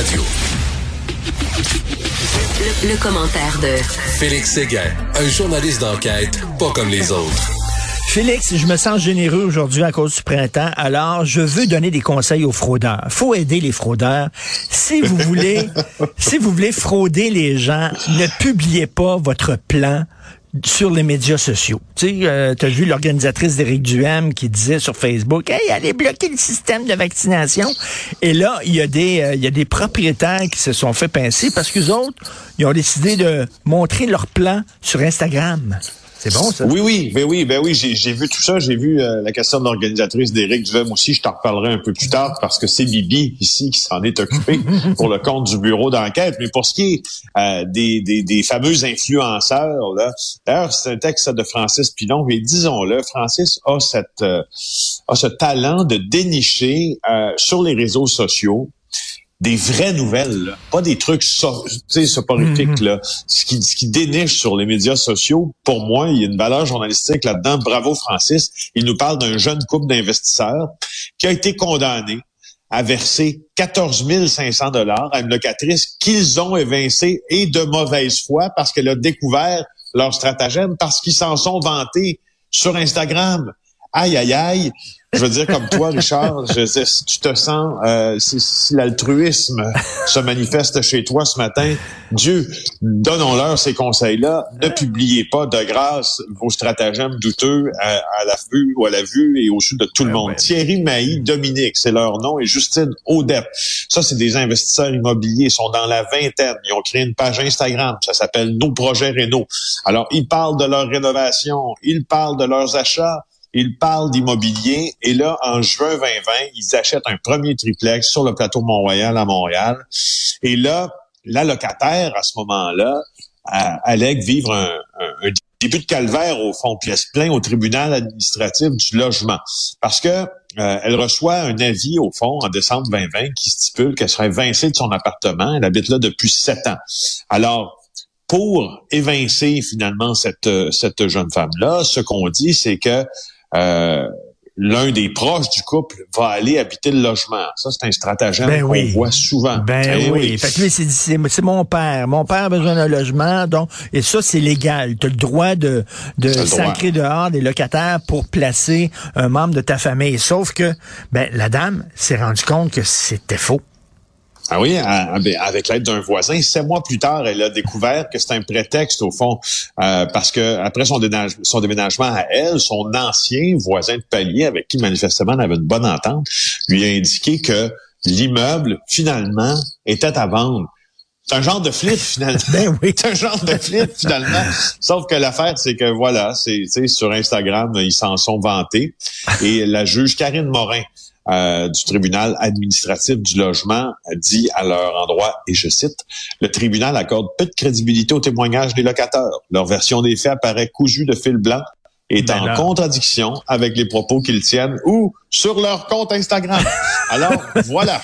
Radio. Le, commentaire de Félix Séguin, un journaliste d'enquête pas comme les autres. Félix, je me sens généreux aujourd'hui à cause du printemps, alors je veux donner des conseils aux fraudeurs. Faut aider les fraudeurs. Si vous voulez, si vous voulez frauder les gens, ne publiez pas votre plan sur les médias sociaux. Tu sais, euh, as vu l'organisatrice d'Éric Duhem qui disait sur Facebook, hey, allez bloquer le système de vaccination. Et là, il y a des, euh, y a des propriétaires qui se sont fait pincer parce que autres, ils ont décidé de montrer leur plan sur Instagram. C'est bon, ça? Oui, oui, ben oui, ben oui, j'ai vu tout ça. J'ai vu euh, la question de l'organisatrice d'Éric Duhem aussi. Je t'en reparlerai un peu plus tard parce que c'est Bibi ici qui s'en est occupé pour le compte du bureau d'enquête. Mais pour ce qui est euh, des, des, des, fameux influenceurs, là, d'ailleurs, c'est un texte de Francis Pilon. Et disons-le, Francis a cette euh, a ce talent de dénicher sur les réseaux sociaux des vraies nouvelles, pas des trucs so soporifiques. Mhm. Là. Ce, qui, ce qui déniche sur les médias sociaux, pour moi, il y a une valeur journalistique là-dedans. Bravo Francis. Il nous parle d'un jeune couple d'investisseurs qui a été condamné à verser 14 500 dollars à une locatrice qu'ils ont évincée et de mauvaise foi parce qu'elle a découvert leur stratagème, parce qu'ils s'en sont vantés sur Instagram. Aïe, aïe, aïe je veux dire comme toi, Richard, je sais, si tu te sens, euh, si, l'altruisme se manifeste chez toi ce matin, Dieu, donnons-leur ces conseils-là. Ne publiez pas de grâce vos stratagèmes douteux à, la vue ou à la vue et au sud de tout le monde. Thierry Mailly, Dominique, c'est leur nom, et Justine Audette. Ça, c'est des investisseurs immobiliers, ils sont dans la vingtaine. Ils ont créé une page Instagram, ça s'appelle Nos projets Rénaux. Alors, ils parlent de leur rénovation, ils parlent de leurs achats, ils parlent d'immobilier et là, en juin 2020, ils achètent un premier triplex sur le plateau Mont-Royal à Montréal. Et là, la locataire, à ce moment-là, allègue vivre un, début de calvaire au fond, puis elle se plaint au tribunal administratif du logement. Parce que euh, elle reçoit un avis, au fond, en décembre 2020, qui stipule qu'elle serait évincée de son appartement. Elle habite là depuis sept ans. Alors, pour évincer finalement cette, cette jeune femme-là, ce qu'on dit, c'est que euh, l'un des proches du couple va aller habiter le logement. Ça, c'est un stratagème ben qu'on voit souvent. Ben, ben oui. Fait que c'est mon père. Mon père a besoin d'un logement, donc et ça, c'est légal. Tu as le droit de, de sacrer dehors des locataires pour placer un membre de ta famille. Sauf que ben, la dame s'est rendue compte que c'était faux. Ah oui, ben, avec l'aide d'un voisin. Sept mois plus tard, elle a découvert que c'est un prétexte au fond, euh, parce que après son déménagement, son déménagement à elle, son ancien voisin de palier, avec qui manifestement elle avait une bonne entente, lui a indiqué que l'immeuble finalement était à vendre. C'est un genre de flip finalement. ben oui. C'est un genre de flip finalement. Sauf que l'affaire, c'est que voilà, c'est sur Instagram, ils s'en sont vantés. Et la juge Karine Morin euh, du tribunal administratif du logement dit à leur endroit, et je cite, le tribunal accorde peu de crédibilité aux témoignages des locataires. Leur version des faits apparaît cousue de fil blanc est ben en contradiction avec les propos qu'ils tiennent ou sur leur compte Instagram. Alors, voilà.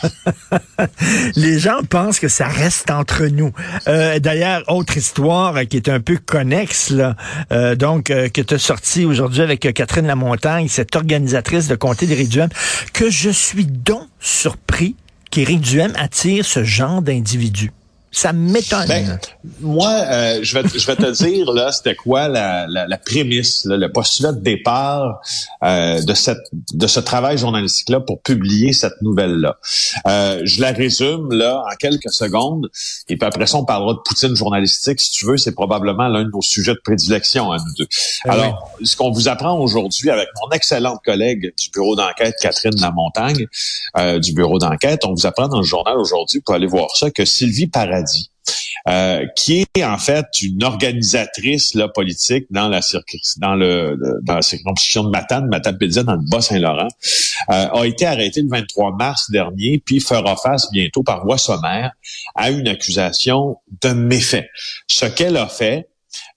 Les gens pensent que ça reste entre nous. Euh, D'ailleurs, autre histoire qui est un peu connexe, là, euh, donc, euh, que tu as sorti aujourd'hui avec Catherine Lamontagne, cette organisatrice de comté des Duhem, que je suis donc surpris qu'Éric Duhem attire ce genre d'individus. Ça m'étonne. Ben, moi, euh, je, vais, je vais te dire, là, c'était quoi la, la, la prémisse, le postulat de départ euh, de, cette, de ce travail journalistique-là pour publier cette nouvelle-là. Euh, je la résume, là, en quelques secondes, et puis après ça, on parlera de Poutine journalistique, si tu veux, c'est probablement l'un de nos sujets de prédilection à nous deux. Ah Alors, ce qu'on vous apprend aujourd'hui avec mon excellente collègue du bureau d'enquête, Catherine Lamontagne, euh, du bureau d'enquête, on vous apprend dans le journal aujourd'hui, pour aller voir ça, que Sylvie Paradis euh, qui est en fait une organisatrice politique dans la, circonscription de Matane, Matane-Pédia, dans le Bas-Saint-Laurent, euh, a été arrêtée le 23 mars dernier, puis fera face bientôt par voie sommaire à une accusation de méfait. Ce qu'elle a fait,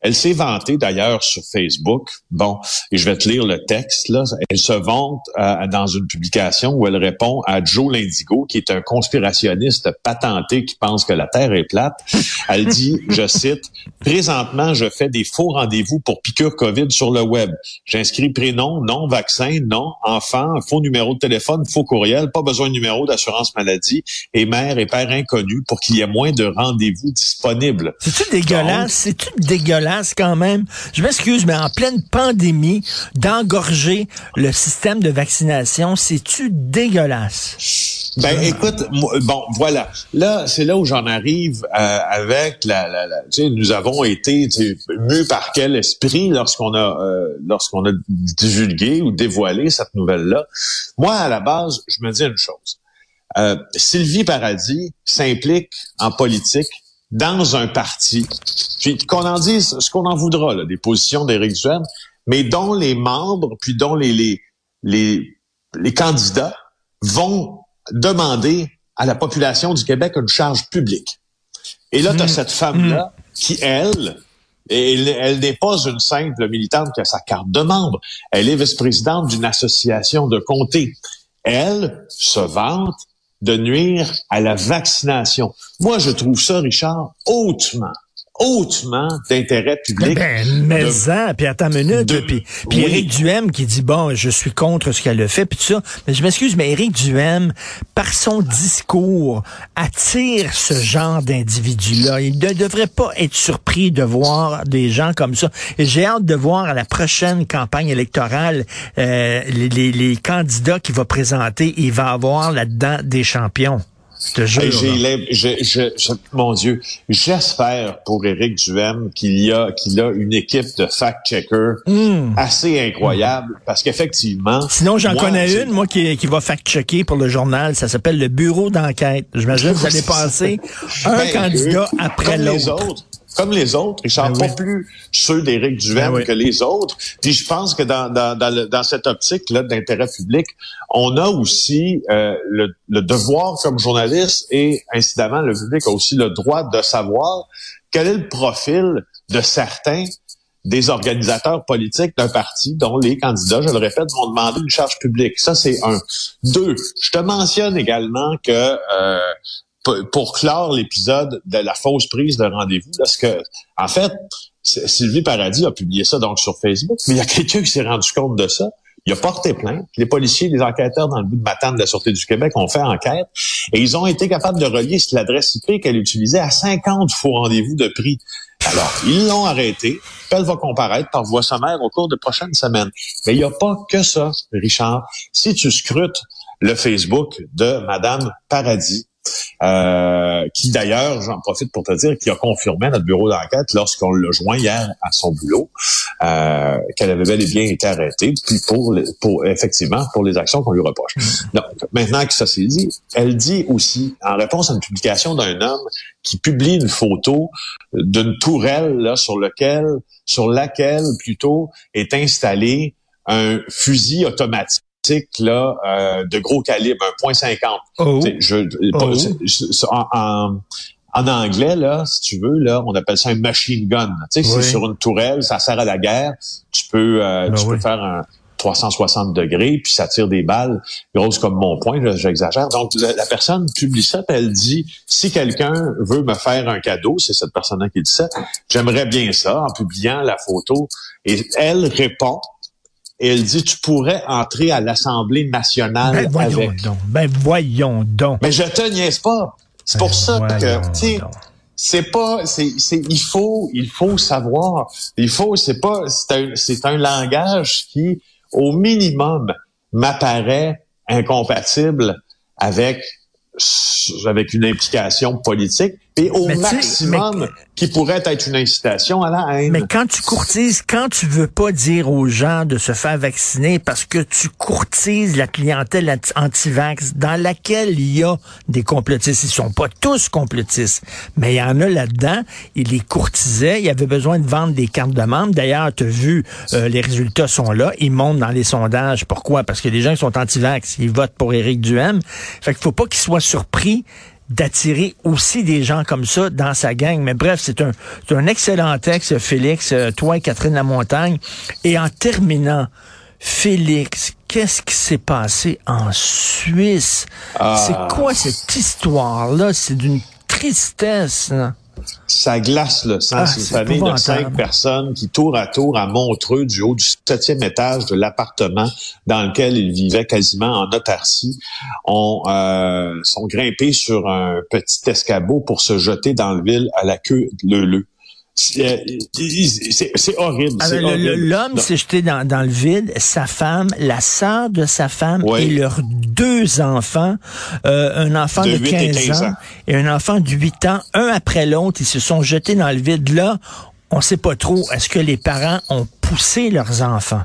Elle s'est vantée d'ailleurs sur Facebook. Bon, et je vais te lire le texte. Là. Elle se vante euh, dans une publication où elle répond à Joe Lindigo, qui est un conspirationniste patenté qui pense que la Terre est plate. Elle dit, je cite, Présentement, je fais des faux rendez-vous pour piqûre COVID sur le web. J'inscris prénom, nom, vaccin, nom, enfant, faux numéro de téléphone, faux courriel, pas besoin de numéro d'assurance maladie et mère et père inconnus pour qu'il y ait moins de rendez-vous disponibles. C'est-tu dégueulasse? C'est-tu dégueulasse? Quand même? Je m'excuse, mais en pleine pandémie, d'engorger le système de vaccination, c'est-tu dégueulasse? Ben écoute, bon voilà, là c'est là où j'en arrive euh, avec la, la, la tu sais, nous avons été mus par quel esprit lorsqu'on a euh, lorsqu'on a divulgué ou dévoilé cette nouvelle là. Moi à la base, je me dis une chose. Euh, Sylvie Paradis s'implique en politique dans un parti, puis qu'on en dise ce qu'on en voudra, là, des positions d'Éric Duhem, mais dont les membres, puis dont les, les, les, les candidats vont demander à la population du Québec une charge publique. Et là, tu as mmh. cette femme-là mmh. qui, elle, elle, elle n'est pas une simple militante qui a sa carte de membre. Elle est vice-présidente d'une association de comté. Elle se vante de nuire à la vaccination. Moi, je trouve ça, Richard, hautement hautement d'intérêt public. Ben, mais puis attends une minute, puis, puis Éric Duhem qui dit, bon, je suis contre ce qu'elle a fait, puis tout ça. Mais je m'excuse, mais Éric Duhem, par son discours, attire ce genre d'individu-là. Il ne devrait pas être surpris de voir des gens comme ça. Et j'ai hâte de voir à la prochaine campagne électorale euh, les, les, les candidats qu'il va présenter. Il va avoir là-dedans des champions. Je mon Dieu, j'espère pour Éric Duhem qu'il y a qu'il a une équipe de fact-checkers hmm. assez incroyable parce qu'effectivement. Sinon, j'en connais une, moi, qui, qui va fact-checker pour le journal. Ça s'appelle le bureau d'enquête. J'imagine que vous allez passer un ben, candidat après l'autre comme les autres. Ils sont ben pas plus ceux d'Éric Duhem ben que les autres. Puis je pense que dans, dans, dans, cette optique-là d'intérêt public, on a aussi euh, le, le, devoir comme journaliste et incidemment, le public a aussi le droit de savoir quel est le profil de certains des organisateurs politiques d'un parti dont les candidats, je le répète, vont demander une charge publique. Ça, c'est un. Deux, je te mentionne également que euh, pour clore l'épisode de la fausse prise de rendez-vous, parce que, en fait, Sylvie Paradis a publié ça donc sur Facebook, mais il y a quelqu'un qui s'est rendu compte de ça. Il a porté plainte. Les policiers, les enquêteurs dans le bout de Matane de la Sûreté du Québec ont fait enquête et ils ont été capables de relier l'adresse IP qu'elle utilisait à 50 faux rendez-vous de prix. Alors, ils l'ont arrêté. Elle va comparaître par voie sommaire au cours de prochaines semaines. Mais il n'y a pas que ça, Richard. Si tu scrutes le Facebook de Madame Paradis, euh, qui d'ailleurs, j'en profite pour te dire, qui a confirmé notre bureau d'enquête lorsqu'on l'a joint hier à son boulot, euh, qu'elle avait bel et bien été arrêtée, puis pour, pour effectivement pour les actions qu'on lui reproche. Mm. Donc, maintenant que ça s'est dit, elle dit aussi, en réponse à une publication d'un homme qui publie une photo d'une tourelle là, sur lequel, sur laquelle plutôt est installé un fusil automatique là euh, de gros calibre, un point .50. Oh. en, anglais, là, si tu veux, là, on appelle ça un machine gun. Tu sais, c'est sur une tourelle, ça sert à la guerre. Tu peux, euh, ben tu peux faire un 360 degrés, puis ça tire des balles grosses comme mon poing, j'exagère. Donc, la, personne publie ça, puis elle dit, si quelqu'un veut me faire un cadeau, c'est cette personne-là qui dit ça, j'aimerais bien ça, en publiant la photo. Et elle répond, et elle dit tu pourrais entrer à l'Assemblée nationale ben, voyons avec. Donc, ben voyons donc. Mais je te niaise pas. C'est pour ben, ça que tu c'est pas c'est c'est il faut il faut savoir. Il faut c'est pas c'est un c'est un langage qui au minimum m'apparaît incompatible avec avec une implication politique et au maximum qui pourrait être une incitation à la haine. Mais quand tu courtises, quand tu veux pas dire aux gens de se faire vacciner parce que tu courtises la clientèle anti-vax dans laquelle il y a des complotistes, ils sont pas tous complotistes, mais il y en a là-dedans, ils les courtisaient, il avait besoin de vendre des cartes de membres. D'ailleurs, tu as vu, euh, les résultats sont là, ils montent dans les sondages. Pourquoi? Parce que les gens qui sont anti-vax, ils votent pour Éric Duhem. Fait qu'il faut pas qu'ils soient surpris d'attirer aussi des gens comme ça dans sa gang. Mais bref, c'est un, un excellent texte, Félix, euh, toi et Catherine Lamontagne. Et en terminant, Félix, qu'est-ce qui s'est passé en Suisse? Ah. C'est quoi cette histoire-là? C'est d'une tristesse. Là. Ça glace, là. Ah, C'est une famille de cinq personnes qui, tour à tour, à Montreux, du haut du septième étage de l'appartement dans lequel ils vivaient quasiment en autarcie, ont, euh, sont grimpés sur un petit escabeau pour se jeter dans le ville à la queue leu C'est euh, c'est- horrible. Ah. L'homme s'est jeté dans, dans le vide, sa femme, la sœur de sa femme Oui. et leurs deux enfants, euh, un enfant de, De 8 et 15, 15 ans, ans. et un enfant de 8 ans, un après l'autre, ils se sont jetés dans le vide. Là, on sait pas trop, est-ce que les parents ont poussé leurs enfants?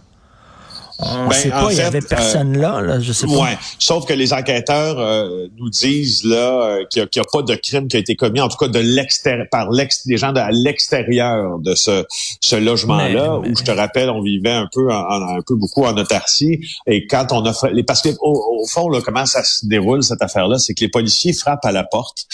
On Ben, sait pas, il y fait, avait personne là, là, je sais pas. Ouais. Sauf que les enquêteurs euh, nous disent là euh, qu'il n'y a, pas de crime qui a été commis, en tout cas de l'extérieur, par l'ex, des gens de, à l'extérieur de ce, ce logement-là, Mais- où je te rappelle, on vivait un peu, en- en- un peu beaucoup en autarcie. Et quand on a fait, les, parce que au, au fond, là, comment ça se déroule cette affaire-là, c'est que les policiers frappent à la porte,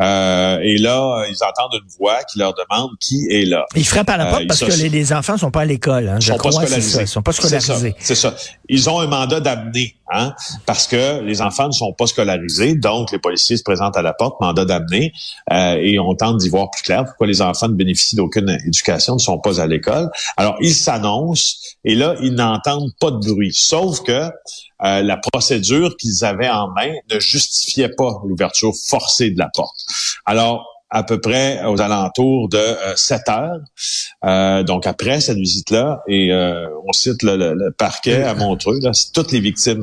euh, et là, ils entendent une voix qui leur demande qui est là. Ils frappent à la Euh, porte parce se- que les, les enfants sont pas à l'école. Hein, Ils je sont pas crois, scolarisés. Sont pas scolarisés. C'est ça. Ils ont un mandat d'amener, hein, parce que les enfants ne sont pas scolarisés, donc les policiers se présentent à la porte, mandat d'amener, euh, et on tente d'y voir plus clair pourquoi les enfants ne bénéficient d'aucune éducation, ne sont pas à l'école. Alors, ils s'annoncent, et là, ils n'entendent pas de bruit, sauf que euh, la procédure qu'ils avaient en main ne justifiait pas l'ouverture forcée de la porte. Alors, à peu près aux alentours de euh, 7 heures, euh, donc après cette visite-là, et euh, on cite le, le- le parquet à Montreux, là, toutes les victimes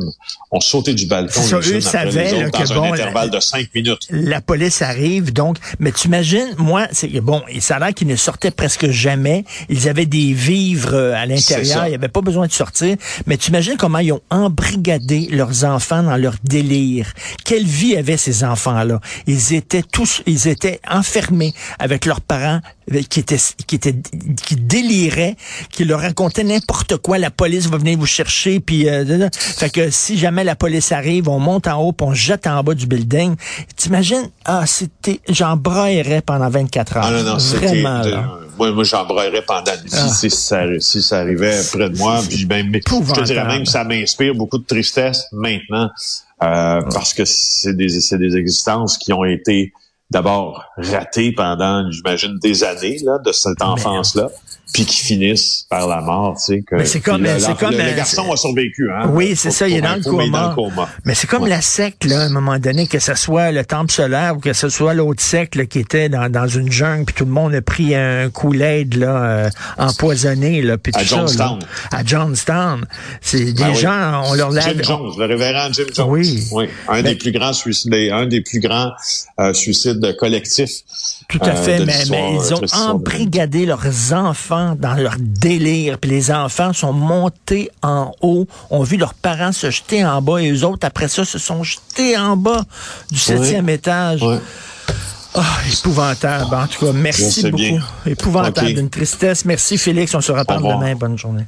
ont sauté du balcon ça, eux savaient, autres là, que dans bon, un la- intervalle de 5 minutes. la police arrive, donc, mais tu imagines, moi, c'est bon, ça a l'air qu'ils ne sortaient presque jamais. Ils avaient des vivres euh, à l'intérieur, il n'y avait pas besoin de sortir. Mais tu imagines comment ils ont embrigadé leurs enfants dans leur délire. Quelle vie avaient ces enfants-là? Ils étaient tous, ils étaient enfermés avec leurs parents euh, qui étaient, qui étaient, qui déliraient, qui leur racontaient n'importe quoi. La police va venir vous chercher, puis euh, fait que si jamais la police arrive, on monte en haut, puis on jette en bas du building. T'imagines? Ah, c'était, j'en braillerais pendant 24 heures. Ah non, non. Vraiment, de- là. moi, moi j'embrayerais pendant une Ah. si, ça, si ça arrivait près de moi. Puis ben, mais, je te dirais même que ça m'inspire beaucoup de tristesse maintenant euh, parce que c'est des, c'est des existences qui ont été d'abord ratées pendant, j'imagine, des années là, de cette enfance-là, puis qui finissent par la mort. Tu sais, que, Mais c'est comme- le- c'est le- comme, le, euh, garçon a survécu. Hein, Oui, c'est ça, il est dans le coma. dans le coma. Mais c'est comme Ouais. la secte, là, à un moment donné, que ce soit le temple solaire ou que ce soit l'autre secte là, qui était dans, dans une jungle, puis tout le monde a pris un Kool-Aid là, euh, empoisonné, là, puis tout À ça, Johnstown. là. à Johnstown. C'est des Ben oui. gens, on leur l'a... Jim Jones, le révérend Jim Jones. Oui. Un des plus grands suicides, un des plus grands euh, suicides collectifs. Tout à euh, fait, mais, ils ont de- embrigadé leurs enfants dans leur délire. Puis les enfants sont montés en haut, ont vu leurs parents se jeter en bas et eux autres, après ça, se sont jetés en bas du septième étage. Ah, épouvantable. En tout cas, merci beaucoup. bien. Épouvantable, Ok. d'une tristesse. Merci Félix, on se reparle demain. Bonne journée.